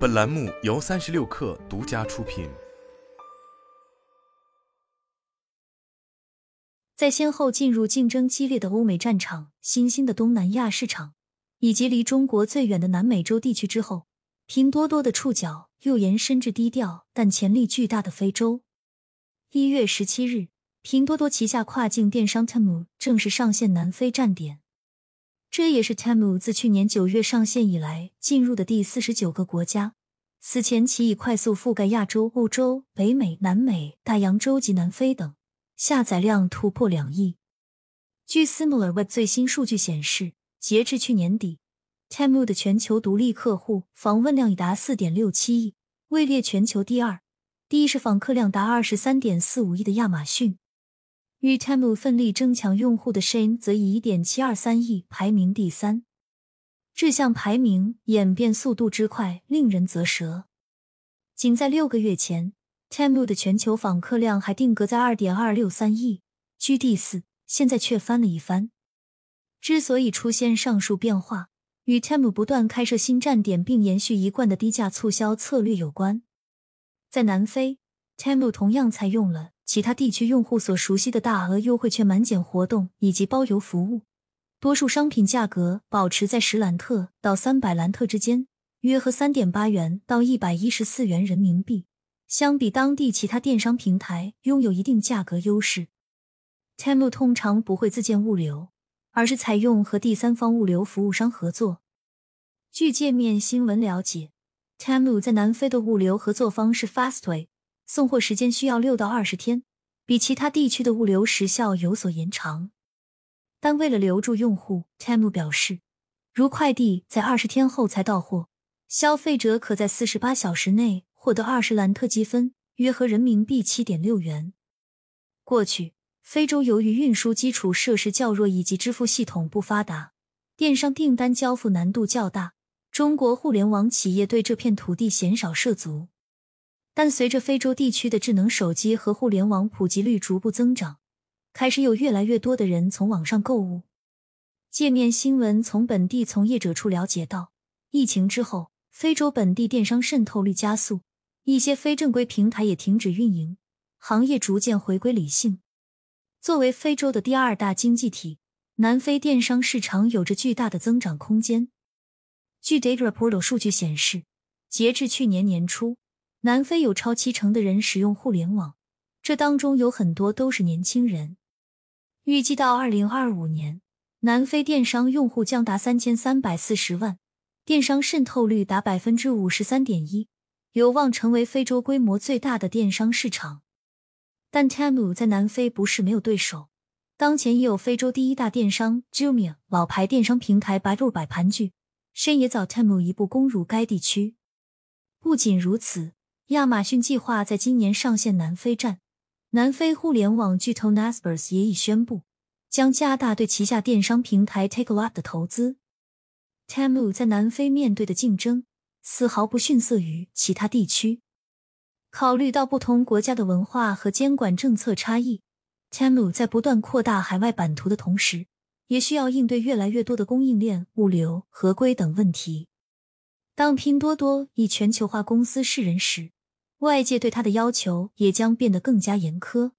本栏目由三十六氪独家出品。在先后进入竞争激烈的欧美战场、新兴的东南亚市场，以及离中国最远的南美洲地区之后，拼多多的触角又延伸至低调但潜力巨大的非洲。一月十七日，拼多多旗下跨境电商 Temu 正式上线南非站点。这也是 Temu 自去年九月上线以来进入的第四十九个国家。此前，其已快速覆盖亚洲、欧洲、北美、南美、大洋洲及南非等，下载量突破两亿。据 SimilarWeb 最新数据显示，截至去年底，Temu 的全球独立客户访问量已达四点六七亿，位列全球第二。第一是访客量达二十三点四五亿的亚马逊。与 Temu 奋力争抢用户的 Shane 则以一点七二三亿排名第三，这项排名演变速度之快令人啧舌。仅在六个月前，Temu 的全球访客量还定格在二点二六三亿，居第四，现在却翻了一番。之所以出现上述变化，与 Temu 不断开设新站点并延续一贯的低价促销策略有关。在南非，Temu 同样采用了。其他地区用户所熟悉的大额优惠券满减活动以及包邮服务，多数商品价格保持在十兰特到三百兰特之间，约合三点八元到一百一十四元人民币。相比当地其他电商平台，拥有一定价格优势。Temu 通常不会自建物流，而是采用和第三方物流服务商合作。据界面新闻了解，Temu 在南非的物流合作方是 Fastway。送货时间需要六到二十天，比其他地区的物流时效有所延长。但为了留住用户，Temu 表示，如快递在二十天后才到货，消费者可在四十八小时内获得二十兰特积分，约合人民币七点六元。过去，非洲由于运输基础设施较弱以及支付系统不发达，电商订单交付难度较大，中国互联网企业对这片土地鲜少涉足。但随着非洲地区的智能手机和互联网普及率逐步增长，开始有越来越多的人从网上购物。界面新闻从本地从业者处了解到，疫情之后，非洲本地电商渗透率加速，一些非正规平台也停止运营，行业逐渐回归理性。作为非洲的第二大经济体，南非电商市场有着巨大的增长空间。据 Data Portal 数据显示，截至去年年初。南非有超七成的人使用互联网，这当中有很多都是年轻人。预计到二零二五年，南非电商用户将达三千三百四十万，电商渗透率达百分之五十三点一，有望成为非洲规模最大的电商市场。但 Temu 在南非不是没有对手，当前也有非洲第一大电商 Jumia、老牌电商平台百度摆盘踞，深也早 Temu 一步攻入该地区。不仅如此。亚马逊计划在今年上线南非站，南非互联网巨头 Naspers 也已宣布将加大对旗下电商平台 Takealot 的投资。Temu 在南非面对的竞争丝毫不逊色于其他地区。考虑到不同国家的文化和监管政策差异，Temu 在不断扩大海外版图的同时，也需要应对越来越多的供应链、物流、合规等问题。当拼多多以全球化公司示人时，外界对他的要求也将变得更加严苛。